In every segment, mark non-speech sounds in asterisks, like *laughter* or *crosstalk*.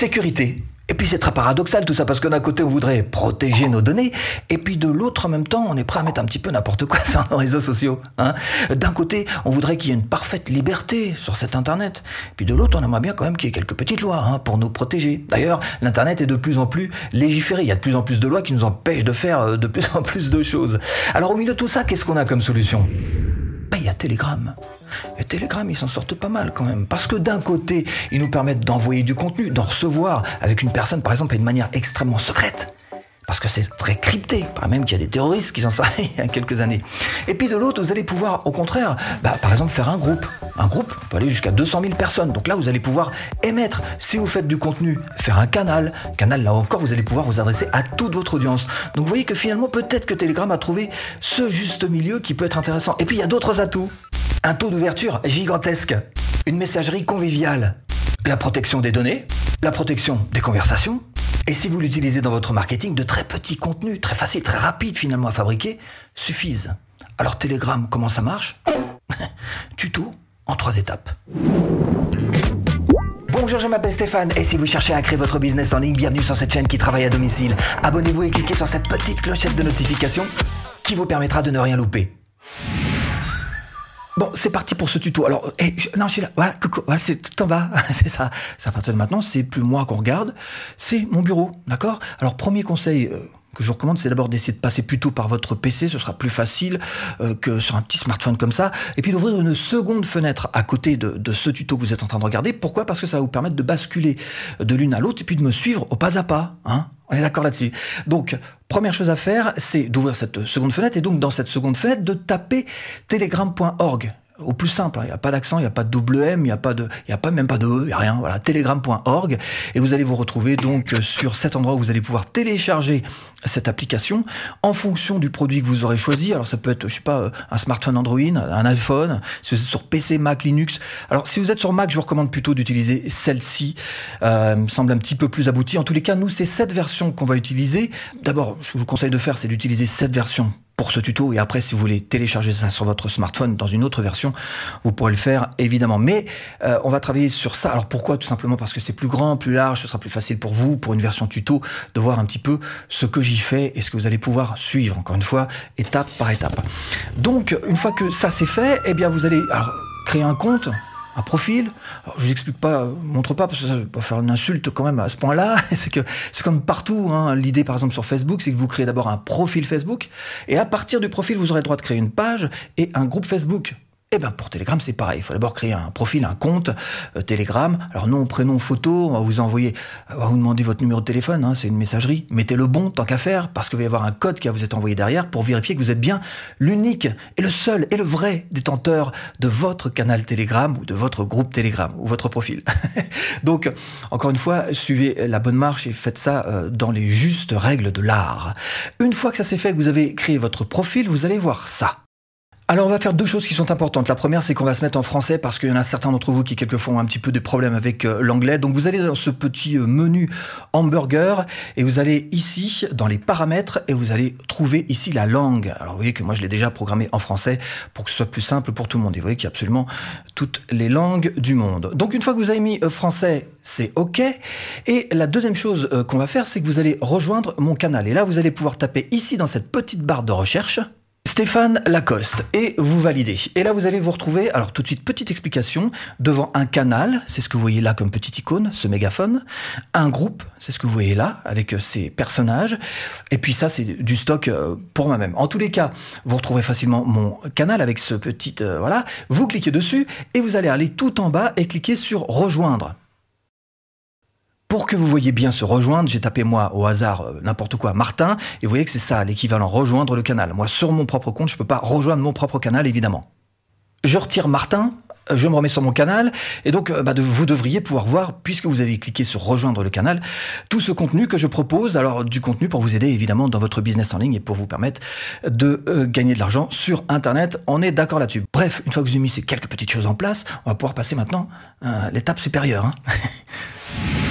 sécurité. Et puis c'est très paradoxal tout ça parce que d'un côté on voudrait protéger nos données et puis de l'autre en même temps on est prêt à mettre un petit peu n'importe quoi *laughs* sur nos réseaux sociaux. Hein. d'un côté on voudrait qu'il y ait une parfaite liberté sur cet internet, puis de l'autre on aimerait bien quand même qu'il y ait quelques petites lois hein, pour nous protéger. D'ailleurs l'internet est de plus en plus légiféré, il y a de plus en plus de lois qui nous empêchent de faire euh, de plus en plus de choses. Alors au milieu de tout ça qu'est-ce qu'on a comme solution? Ben il y a Telegram. Et Telegram, ils s'en sortent pas mal quand même. Parce que d'un côté, ils nous permettent d'envoyer du contenu, d'en recevoir avec une personne, par exemple, et de manière extrêmement secrète. Parce que c'est très crypté. Pas même qu'il y a des terroristes qui s'en servent *laughs* il y a quelques années. Et puis de l'autre, vous allez pouvoir, au contraire, bah, par exemple, faire un groupe. Un groupe peut aller jusqu'à 200 000 personnes. Donc là, vous allez pouvoir émettre, si vous faites du contenu, faire un canal. Canal, là encore, vous allez pouvoir vous adresser à toute votre audience. Donc vous voyez que finalement, peut-être que Telegram a trouvé ce juste milieu qui peut être intéressant. Et puis il y a d'autres atouts. Un taux d'ouverture gigantesque, une messagerie conviviale, la protection des données, la protection des conversations. Et si vous l'utilisez dans votre marketing, de très petits contenus, très faciles, très rapides finalement à fabriquer, suffisent. Alors Telegram, comment ça marche *laughs* Tuto en trois étapes. Bonjour, je m'appelle Stéphane et si vous cherchez à créer votre business en ligne, bienvenue sur cette chaîne qui travaille à domicile. Abonnez-vous et cliquez sur cette petite clochette de notification qui vous permettra de ne rien louper. Bon, c'est parti pour ce tuto. Alors, eh, non, je suis là. Coucou. Voilà, c'est tout en bas. *laughs* c'est ça. C'est à partir de maintenant, c'est plus moi qu'on regarde, c'est mon bureau, d'accord? Alors, premier conseil. Euh, que je vous recommande, c'est d'abord d'essayer de passer plutôt par votre PC, ce sera plus facile euh, que sur un petit smartphone comme ça, et puis d'ouvrir une seconde fenêtre à côté de, ce tuto que vous êtes en train de regarder. Pourquoi? Parce que ça va vous permettre de basculer de l'une à l'autre et puis de me suivre au pas à pas. Hein on est d'accord là-dessus. Donc, première chose à faire, c'est d'ouvrir cette seconde fenêtre et donc dans cette seconde fenêtre de taper telegram.org au plus simple, hein. il n'y a pas d'accent, il n'y a pas de double M, il n'y a pas de, il a pas même pas de E, il n'y a rien. Voilà, telegram.org et vous allez vous retrouver donc sur cet endroit où vous allez pouvoir télécharger cette application en fonction du produit que vous aurez choisi. Alors ça peut être, je sais pas, un smartphone Android, un iPhone, si vous êtes sur PC, Mac, Linux. Alors si vous êtes sur Mac, je vous recommande plutôt d'utiliser celle-ci. Euh, me semble un petit peu plus aboutie. En tous les cas, nous c'est cette version qu'on va utiliser. D'abord, ce que je vous conseille de faire, c'est d'utiliser cette version pour ce tuto. Et après, si vous voulez télécharger ça sur votre smartphone dans une autre version, vous pourrez le faire évidemment. Mais euh, on va travailler sur ça. Alors pourquoi? Tout simplement parce que c'est plus grand, plus large, ce sera plus facile pour vous, pour une version tuto, de voir un petit peu ce que j'y fais et ce que vous allez pouvoir suivre, encore une fois, étape par étape. Donc, une fois que ça c'est fait, eh bien vous allez alors, créer un compte un profil. je vous explique pas, montre pas parce que ça va faire une insulte quand même à ce point-là. *laughs* c'est que c'est comme partout. Hein. L'idée, par exemple, sur Facebook, c'est que vous créez d'abord un profil Facebook et à partir du profil, vous aurez le droit de créer une page et un groupe Facebook. Eh bien, pour Telegram, c'est pareil. Il faut d'abord créer un profil, un compte euh, Telegram. Alors, nom, prénom, photo, on va vous envoyer, on va vous demander votre numéro de téléphone, hein, c'est une messagerie. Mettez le bon, tant qu'à faire, parce qu'il va y avoir un code qui va vous être envoyé derrière pour vérifier que vous êtes bien l'unique et le seul et le vrai détenteur de votre canal Telegram ou de votre groupe Telegram ou votre profil. *laughs* Donc, encore une fois, suivez la bonne marche et faites ça euh, dans les justes règles de l'art. Une fois que ça s'est fait, que vous avez créé votre profil, vous allez voir ça. Alors on va faire deux choses qui sont importantes. La première, c'est qu'on va se mettre en français parce qu'il y en a certains d'entre vous qui quelquefois ont un petit peu de problèmes avec euh, l'anglais. Donc vous allez dans ce petit euh, menu hamburger et vous allez ici dans les paramètres et vous allez trouver ici la langue. Alors vous voyez que moi je l'ai déjà programmé en français pour que ce soit plus simple pour tout le monde. Et vous voyez qu'il y a absolument toutes les langues du monde. Donc une fois que vous avez mis euh, français, c'est OK. Et la deuxième chose qu'on va faire, c'est que vous allez rejoindre mon canal. Et là, vous allez pouvoir taper ici dans cette petite barre de recherche Stéphane Lacoste, et vous validez. Et là, vous allez vous retrouver, alors tout de suite, petite explication, devant un canal, c'est ce que vous voyez là comme petite icône, ce mégaphone, un groupe, c'est ce que vous voyez là, avec ces personnages, et puis ça, c'est du stock euh, pour moi-même. En tous les cas, vous retrouvez facilement mon canal avec ce petit, euh, voilà, vous cliquez dessus, et vous allez aller tout en bas et cliquer sur rejoindre. Pour que vous voyez bien se rejoindre, j'ai tapé moi au hasard euh, n'importe quoi Martin et vous voyez que c'est ça l'équivalent rejoindre le canal. Moi sur mon propre compte, je peux pas rejoindre mon propre canal évidemment. Je retire Martin, euh, je me remets sur mon canal et donc euh, bah, vous devriez pouvoir voir puisque vous avez cliqué sur rejoindre le canal tout ce contenu que je propose alors du contenu pour vous aider évidemment dans votre business en ligne et pour vous permettre de gagner de l'argent sur internet on est d'accord là-dessus bref une fois que vous avez mis ces quelques petites choses en place on va pouvoir passer maintenant à l'étape supérieure hein. *laughs*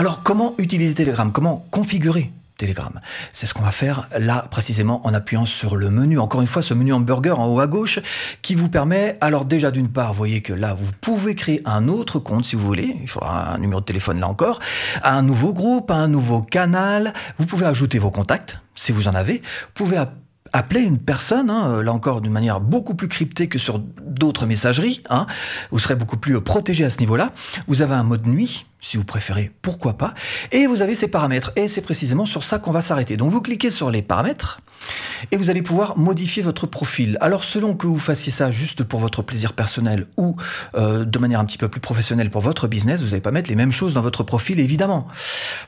Alors comment utiliser Telegram? Comment configurer Telegram? C'est ce qu'on va faire là précisément en appuyant sur le menu. Encore une fois, ce menu hamburger en haut à gauche qui vous permet, alors déjà d'une part, vous voyez que là, vous pouvez créer un autre compte si vous voulez. Il faudra un numéro de téléphone là encore, un nouveau groupe, un nouveau canal. Vous pouvez ajouter vos contacts si vous en avez. Vous pouvez appeler une personne, hein, là encore d'une manière beaucoup plus cryptée que sur d'autres messageries. Hein. Vous serez beaucoup plus protégé à ce niveau-là. Vous avez un mode nuit si vous préférez, pourquoi pas. Et vous avez ces paramètres. Et c'est précisément sur ça qu'on va s'arrêter. Donc vous cliquez sur les paramètres et vous allez pouvoir modifier votre profil. Alors selon que vous fassiez ça juste pour votre plaisir personnel ou euh, de manière un petit peu plus professionnelle pour votre business, vous n'allez pas mettre les mêmes choses dans votre profil évidemment.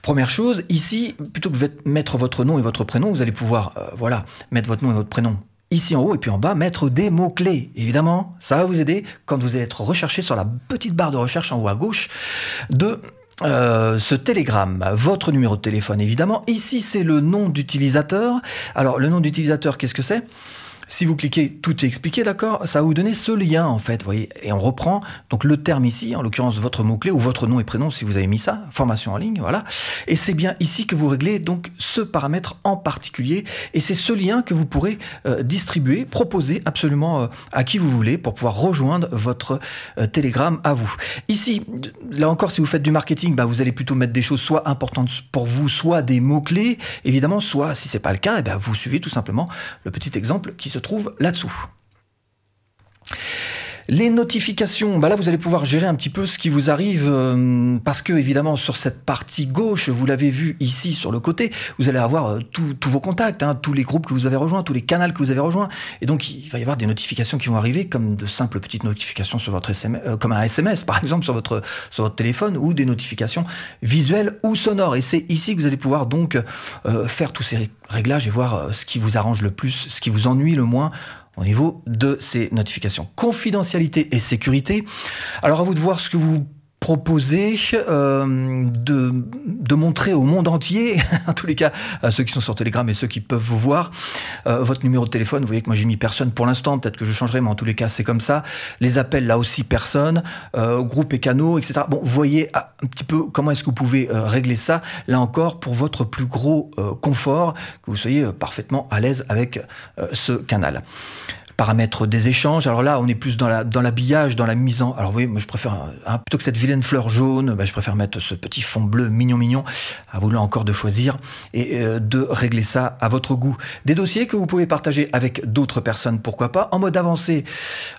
Première chose, ici, plutôt que mettre votre nom et votre prénom, vous allez pouvoir euh, voilà, mettre votre nom et votre prénom ici en haut et puis en bas, mettre des mots-clés. Évidemment, ça va vous aider quand vous allez être recherché sur la petite barre de recherche en haut à gauche de euh, ce télégramme, votre numéro de téléphone évidemment. Ici, c'est le nom d'utilisateur. Alors, le nom d'utilisateur, qu'est-ce que c'est? Si vous cliquez, tout est expliqué, d'accord? Ça va vous donner ce lien, en fait, voyez. Et on reprend donc le terme ici, en l'occurrence votre mot-clé ou votre nom et prénom si vous avez mis ça, formation en ligne, voilà. Et c'est bien ici que vous réglez donc ce paramètre en particulier. Et c'est ce lien que vous pourrez euh, distribuer, proposer absolument euh, à qui vous voulez pour pouvoir rejoindre votre euh, Telegram à vous. Ici, là encore, si vous faites du marketing, bah, vous allez plutôt mettre des choses soit importantes pour vous, soit des mots-clés, évidemment, soit si c'est pas le cas, et eh bien, vous suivez tout simplement le petit exemple qui se trouve là-dessous. Les notifications, bah là vous allez pouvoir gérer un petit peu ce qui vous arrive euh, parce que évidemment sur cette partie gauche, vous l'avez vu ici sur le côté, vous allez avoir euh, tous vos contacts, hein, tous les groupes que vous avez rejoints, tous les canaux que vous avez rejoints, et donc il va y avoir des notifications qui vont arriver comme de simples petites notifications sur votre SMS, euh, comme un SMS par exemple sur votre sur votre téléphone ou des notifications visuelles ou sonores. Et c'est ici que vous allez pouvoir donc faire tous ces réglages et voir ce qui vous arrange le plus, ce qui vous ennuie le moins au niveau de ces notifications. Confidentialité et sécurité. Alors à vous de voir ce que vous proposer euh, de, de, montrer au monde entier, *laughs* en tous les cas à ceux qui sont sur Telegram et ceux qui peuvent vous voir, euh, votre numéro de téléphone. Vous voyez que moi j'ai mis personne pour l'instant, peut-être que je changerai, mais en tous les cas c'est comme ça. Les appels là aussi personne, euh, groupe et canaux, etc. Bon, voyez ah, un petit peu comment est-ce que vous pouvez euh, régler ça, là encore, pour votre plus gros euh, confort, que vous soyez parfaitement à l'aise avec ce canal paramètres des échanges. Alors là, on est plus dans la dans l'habillage, dans la mise en. Alors vous voyez, moi je préfère plutôt que cette vilaine fleur jaune, bah, je préfère mettre ce petit fond bleu mignon mignon. À vous là encore de choisir et euh, de régler ça à votre goût. Des dossiers que vous pouvez partager avec d'autres personnes, pourquoi pas, en mode avancé.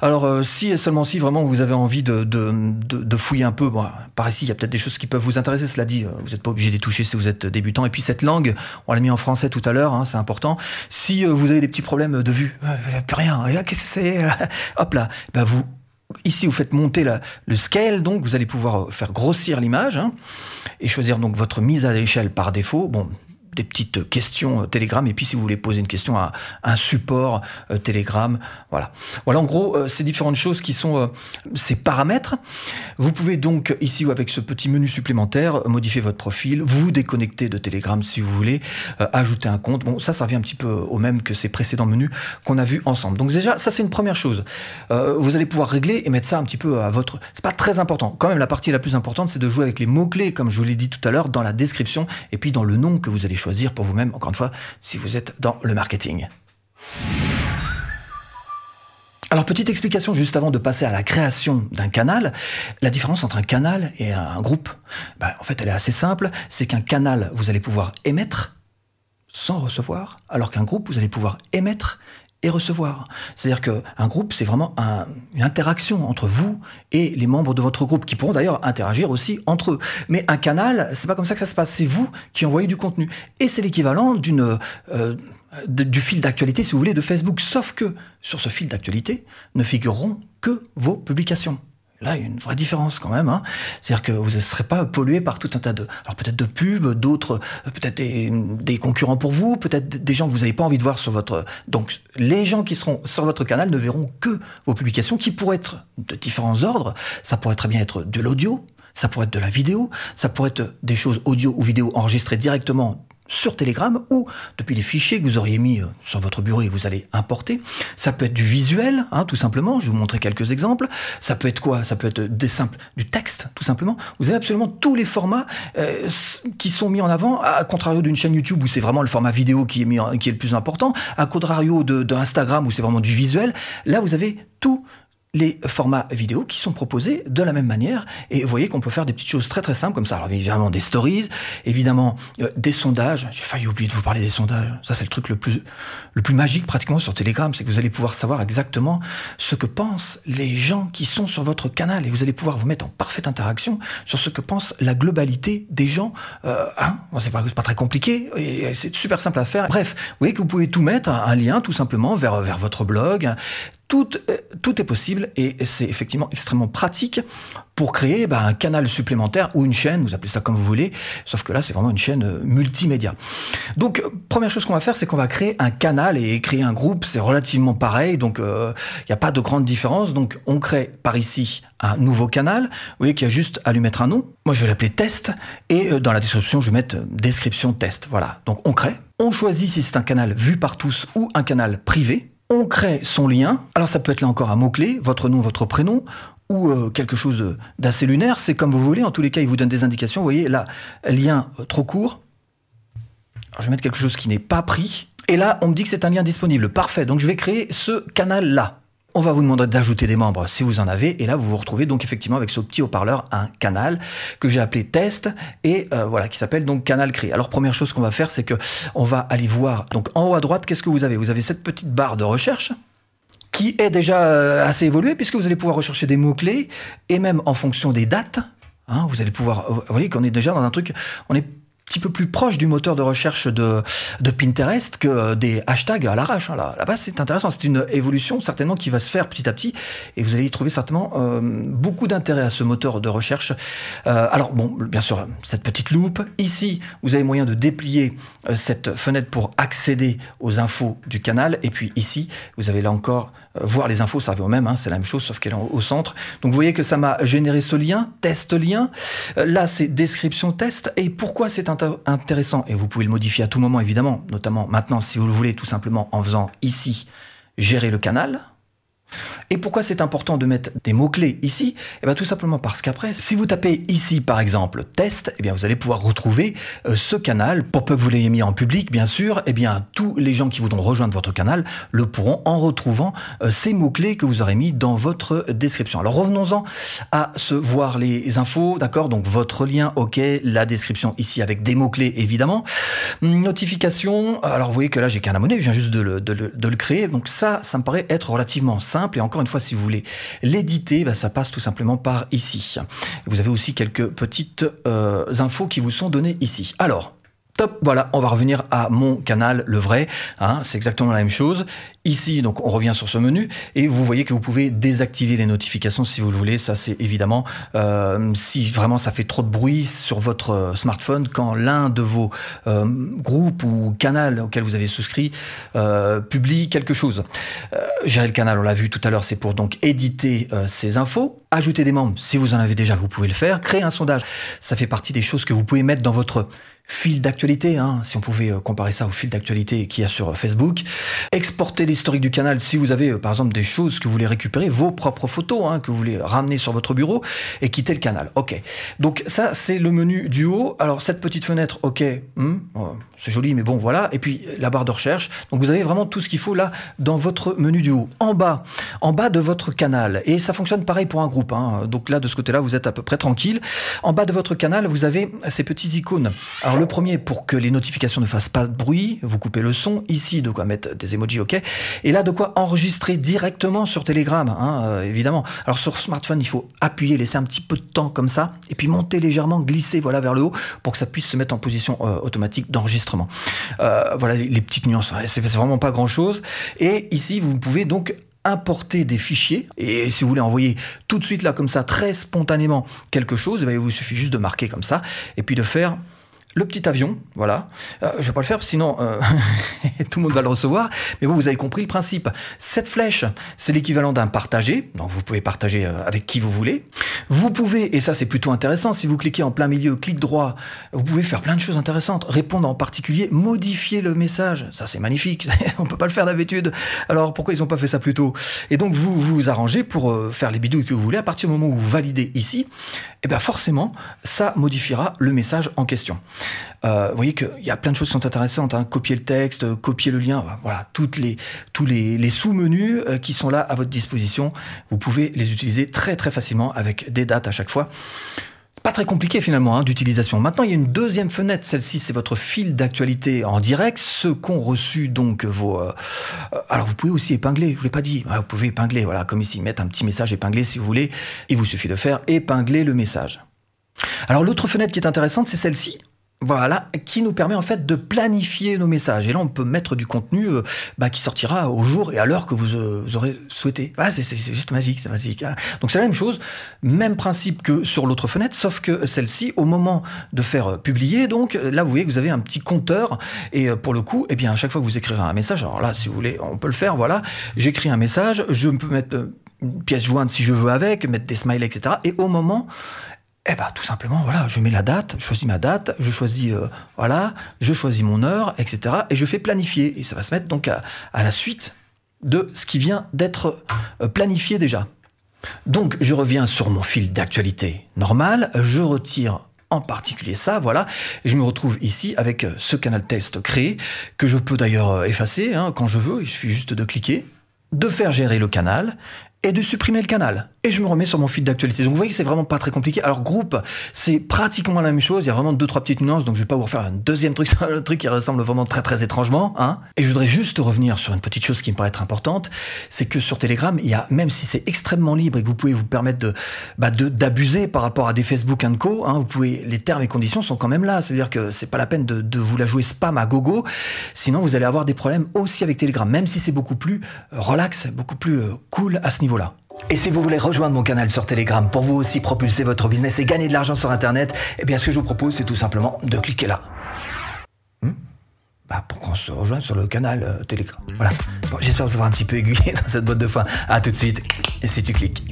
Alors euh, si et seulement si vraiment vous avez envie de de, de, fouiller un peu, bon, par ici il y a peut-être des choses qui peuvent vous intéresser. Cela dit, euh, vous n'êtes pas obligé d'y toucher si vous êtes débutant. Et puis cette langue, on l'a mis en français tout à l'heure, hein, c'est important. Si vous avez des petits problèmes de vue, plus rien qu'est-ce que c'est Hop là, ben vous Ici, vous faites monter la, le scale, donc vous allez pouvoir faire grossir l'image hein, et choisir donc votre mise à l'échelle par défaut. Bon, des petites questions euh, Telegram. Et puis, si vous voulez poser une question à un support euh, Telegram, voilà. Voilà, en gros, euh, ces différentes choses qui sont ces paramètres. Vous pouvez donc, ici, avec ce petit menu supplémentaire, modifier votre profil, vous déconnecter de Telegram si vous voulez, ajouter un compte. Bon, ça, ça revient un petit peu au même que ces précédents menus qu'on a vus ensemble. Donc, déjà, ça, c'est une première chose. vous allez pouvoir régler et mettre ça un petit peu à votre... C'est pas très important. Quand même, la partie la plus importante, c'est de jouer avec les mots-clés, comme je vous l'ai dit tout à l'heure, dans la description et puis dans le nom que vous allez choisir pour vous-même, encore une fois, si vous êtes dans le marketing. Alors, petite explication juste avant de passer à la création d'un canal. La différence entre un canal et un groupe, ben, en fait, elle est assez simple. C'est qu'un canal, vous allez pouvoir émettre sans recevoir, alors qu'un groupe, vous allez pouvoir émettre recevoir. C'est-à-dire qu'un groupe, c'est vraiment une interaction entre vous et les membres de votre groupe, qui pourront d'ailleurs interagir aussi entre eux. Mais un canal, c'est pas comme ça que ça se passe. C'est vous qui envoyez du contenu. Et c'est l'équivalent d'une euh, du fil d'actualité, si vous voulez, de Facebook. Sauf que sur ce fil d'actualité ne figureront que vos publications. Là, il y a une vraie différence quand même. Hein. C'est-à-dire que vous ne serez pas pollué par tout un tas de, alors peut-être de pubs, d'autres, euh, peut-être des, concurrents pour vous, peut-être des gens que vous n'avez pas envie de voir sur votre. Donc, les gens qui seront sur votre canal ne verront que vos publications, qui pourraient être de différents ordres. Ça pourrait très bien être de l'audio, ça pourrait être de la vidéo, ça pourrait être des choses audio ou vidéo enregistrées directement sur Telegram ou depuis les fichiers que vous auriez mis euh, sur votre bureau et que vous allez importer. Ça peut être du visuel, hein, tout simplement. Je vais vous montrer quelques exemples. Ça peut être quoi? Ça peut être des simples, du texte, tout simplement. Vous avez absolument tous les formats euh, qui sont mis en avant, à contrario d'une chaîne YouTube où c'est vraiment le format vidéo qui est, qui est le plus important, à contrario de, de Instagram où c'est vraiment du visuel. Là, vous avez tout les formats vidéo qui sont proposés de la même manière. Et vous voyez qu'on peut faire des petites choses très très simples comme ça. Alors évidemment des stories, évidemment euh, des sondages. J'ai failli oublier de vous parler des sondages. Ça c'est le truc le plus le plus magique pratiquement sur Telegram, c'est que vous allez pouvoir savoir exactement ce que pensent les gens qui sont sur votre canal et vous allez pouvoir vous mettre en parfaite interaction sur ce que pense la globalité des gens. Euh, hein c'est pas pas très compliqué et c'est super simple à faire. Bref, vous voyez que vous pouvez tout mettre, un lien tout simplement vers vers votre blog tout, euh, tout est possible et c'est effectivement extrêmement pratique pour créer bah, un canal supplémentaire ou une chaîne, vous appelez ça comme vous voulez, sauf que là c'est vraiment une chaîne euh, multimédia. Donc première chose qu'on va faire, c'est qu'on va créer un canal et créer un groupe, c'est relativement pareil, donc il euh, n'y a pas de grande différence. Donc on crée par ici un nouveau canal, vous voyez qu'il y a juste à lui mettre un nom. Moi je vais l'appeler test et dans la description je vais mettre description test. Voilà, donc on crée. On choisit si c'est un canal vu par tous ou un canal privé on crée son lien. Alors ça peut être là encore un mot-clé, votre nom, votre prénom, ou euh, quelque chose d'assez lunaire, c'est comme vous voulez, en tous les cas il vous donne des indications, vous voyez là, lien trop court, Alors, je vais mettre quelque chose qui n'est pas pris, et là on me dit que c'est un lien disponible, parfait, donc je vais créer ce canal-là. On va vous demander d'ajouter des membres si vous en avez, et là vous vous retrouvez donc effectivement avec ce petit haut-parleur un canal que j'ai appelé test et euh, voilà qui s'appelle donc canal créé. Alors première chose qu'on va faire, c'est que on va aller voir donc en haut à droite qu'est-ce que vous avez? Vous avez cette petite barre de recherche qui est déjà euh, assez évoluée puisque vous allez pouvoir rechercher des mots clés et même en fonction des dates. Hein, vous allez pouvoir, vous voyez qu'on est déjà dans un truc, on est petit peu plus proche du moteur de recherche de, Pinterest que euh, des hashtags à l'arrache. Hein, là, là-bas, c'est intéressant. C'est une évolution certainement qui va se faire petit à petit et vous allez y trouver certainement euh, beaucoup d'intérêt à ce moteur de recherche. Euh, alors, bon, bien sûr, cette petite loupe. Ici, vous avez moyen de déplier cette fenêtre pour accéder aux infos du canal. Et puis ici, vous avez là encore voir les infos, ça revient au même, hein, c'est la même chose, sauf qu'elle est au centre. Donc vous voyez que ça m'a généré ce lien, test lien. Euh, là, c'est description test. Et pourquoi c'est intéressant? Et vous pouvez le modifier à tout moment, évidemment, notamment maintenant, si vous le voulez, tout simplement en faisant ici, gérer le canal. Et pourquoi c'est important de mettre des mots-clés ici? Eh bien tout simplement parce qu'après, si vous tapez ici par exemple test, eh bien vous allez pouvoir retrouver euh, ce canal, pour peu que vous l'ayez mis en public bien sûr, eh bien tous les gens qui voudront rejoindre votre canal le pourront en retrouvant euh, ces mots-clés que vous aurez mis dans votre description. Alors revenons-en à se voir les infos, d'accord? Donc votre lien, ok, la description ici avec des mots-clés évidemment. Notification, alors vous voyez que là j'ai qu'un abonné, je viens juste de le, de, de le créer, donc ça, ça me paraît être relativement simple et encore une fois, si vous voulez l'éditer, bah, ça passe tout simplement par ici. Vous avez aussi quelques petites euh, infos qui vous sont données ici. Alors, Top, voilà, on va revenir à mon canal, le vrai. Hein, c'est exactement la même chose. Ici, donc, on revient sur ce menu et vous voyez que vous pouvez désactiver les notifications si vous le voulez. Ça, c'est évidemment euh, si vraiment ça fait trop de bruit sur votre euh, smartphone quand l'un de vos euh, groupes ou canaux auxquels vous avez souscrit euh, publie quelque chose. Euh, gérer le canal, on l'a vu tout à l'heure, c'est pour donc éditer euh, ces infos. Ajouter des membres, si vous en avez déjà, vous pouvez le faire. Créer un sondage, ça fait partie des choses que vous pouvez mettre dans votre fil d'actualité, hein, si on pouvait euh, comparer ça au fil d'actualité qu'il y a sur euh, Facebook. Exporter l'historique du canal si vous avez euh, par exemple des choses que vous voulez récupérer, vos propres photos hein, que vous voulez ramener sur votre bureau et quitter le canal. Ok. Donc ça c'est le menu du haut. Alors cette petite fenêtre, ok, hmm, c'est joli mais bon voilà. Et puis la barre de recherche. Donc vous avez vraiment tout ce qu'il faut là dans votre menu du haut. En bas, en bas de votre canal. Et ça fonctionne pareil pour un groupe. Hein. Donc là de ce côté-là vous êtes à peu près tranquille. En bas de votre canal vous avez ces petits icônes. Le premier, pour que les notifications ne fassent pas de bruit, vous coupez le son. Ici, de quoi mettre des emojis, ok. Et là, de quoi enregistrer directement sur Telegram, hein, euh, évidemment. Alors sur smartphone, il faut appuyer, laisser un petit peu de temps comme ça, et puis monter légèrement, glisser voilà vers le haut pour que ça puisse se mettre en position euh, automatique d'enregistrement. Euh, voilà les, petites nuances. C'est vraiment pas grand chose. Et ici, vous pouvez donc importer des fichiers et si vous voulez envoyer tout de suite là comme ça très spontanément quelque chose, eh il vous suffit juste de marquer comme ça et puis de faire le petit avion, voilà. Euh, je vais pas le faire, sinon euh, *laughs* tout le monde va le recevoir. Mais vous, vous avez compris le principe. Cette flèche, c'est l'équivalent d'un partagé. Donc vous pouvez partager euh, avec qui vous voulez. Vous pouvez, et ça c'est plutôt intéressant, si vous cliquez en plein milieu, clic droit, vous pouvez faire plein de choses intéressantes. Répondre en particulier, modifier le message. Ça c'est magnifique. *laughs* On peut pas le faire d'habitude. Alors pourquoi ils ont pas fait ça plus tôt? Et donc vous vous arrangez pour faire les bidouilles que vous voulez. À partir du moment où vous validez ici, eh bien forcément, ça modifiera le message en question. Euh, vous voyez qu'il y a plein de choses qui sont intéressantes. Hein. Copier le texte, copier le lien, voilà, toutes les, tous les, sous-menus euh, qui sont là à votre disposition. Vous pouvez les utiliser très très facilement avec des dates à chaque fois. Pas très compliqué finalement hein, d'utilisation. Maintenant, il y a une deuxième fenêtre. Celle-ci, c'est votre fil d'actualité en direct. Ceux qu'ont reçu donc vos. Euh, alors, vous pouvez aussi épingler. Je l'ai pas dit. Vous pouvez épingler. Voilà, comme ici, mettre un petit message épinglé si vous voulez. Il vous suffit de faire épingler le message. Alors, l'autre fenêtre qui est intéressante, c'est celle-ci. Voilà, qui nous permet en fait de planifier nos messages. Et là, on peut mettre du contenu euh, bah, qui sortira au jour et à l'heure que vous, euh, aurez souhaité. Ah, c'est juste magique, c'est magique. Hein. Donc c'est la même chose, même principe que sur l'autre fenêtre, sauf que celle-ci, au moment de faire euh, publier, donc là, vous voyez que vous avez un petit compteur. Et pour le coup, eh bien, à chaque fois que vous écrirez un message, alors là, si vous voulez, on peut le faire. Voilà, j'écris un message, je peux mettre une pièce jointe si je veux avec, mettre des smileys, etc. Et au moment, eh ben, tout simplement, voilà, je mets la date, je choisis ma date, je choisis, euh, voilà, je choisis mon heure, etc. Et je fais planifier. Et ça va se mettre donc à, la suite de ce qui vient d'être euh, planifié déjà. Donc, je reviens sur mon fil d'actualité normal, je retire en particulier ça, voilà, et je me retrouve ici avec euh, ce canal test créé, que je peux d'ailleurs effacer hein, quand je veux, il suffit juste de cliquer, de faire gérer le canal, et de supprimer le canal. Et je me remets sur mon fil d'actualité. Donc vous voyez que c'est vraiment pas très compliqué. Alors groupe, c'est pratiquement la même chose. Il y a vraiment deux trois petites nuances. Donc je vais pas vous refaire un deuxième truc *laughs* le truc qui ressemble vraiment très très étrangement. Hein. Et je voudrais juste revenir sur une petite chose qui me paraît être importante, c'est que sur Telegram, il y a même si c'est extrêmement libre et que vous pouvez vous permettre de bah, d'abuser par rapport à des Facebook Co. Hein, vous pouvez les termes et conditions sont quand même là. C'est-à-dire que c'est pas la peine de, de vous la jouer spam à gogo. Sinon vous allez avoir des problèmes aussi avec Telegram, même si c'est beaucoup plus euh, relax, beaucoup plus euh, cool à ce niveau. Et si vous voulez rejoindre mon canal sur Telegram pour vous aussi propulser votre business et gagner de l'argent sur Internet, eh bien ce que je vous propose, c'est tout simplement de cliquer là. Hmm bah, pour qu'on se rejoigne sur le canal euh, Telegram. Voilà. J'espère vous avoir un petit peu aiguillé *laughs* dans cette boîte de fin. À tout de suite. Et si tu cliques.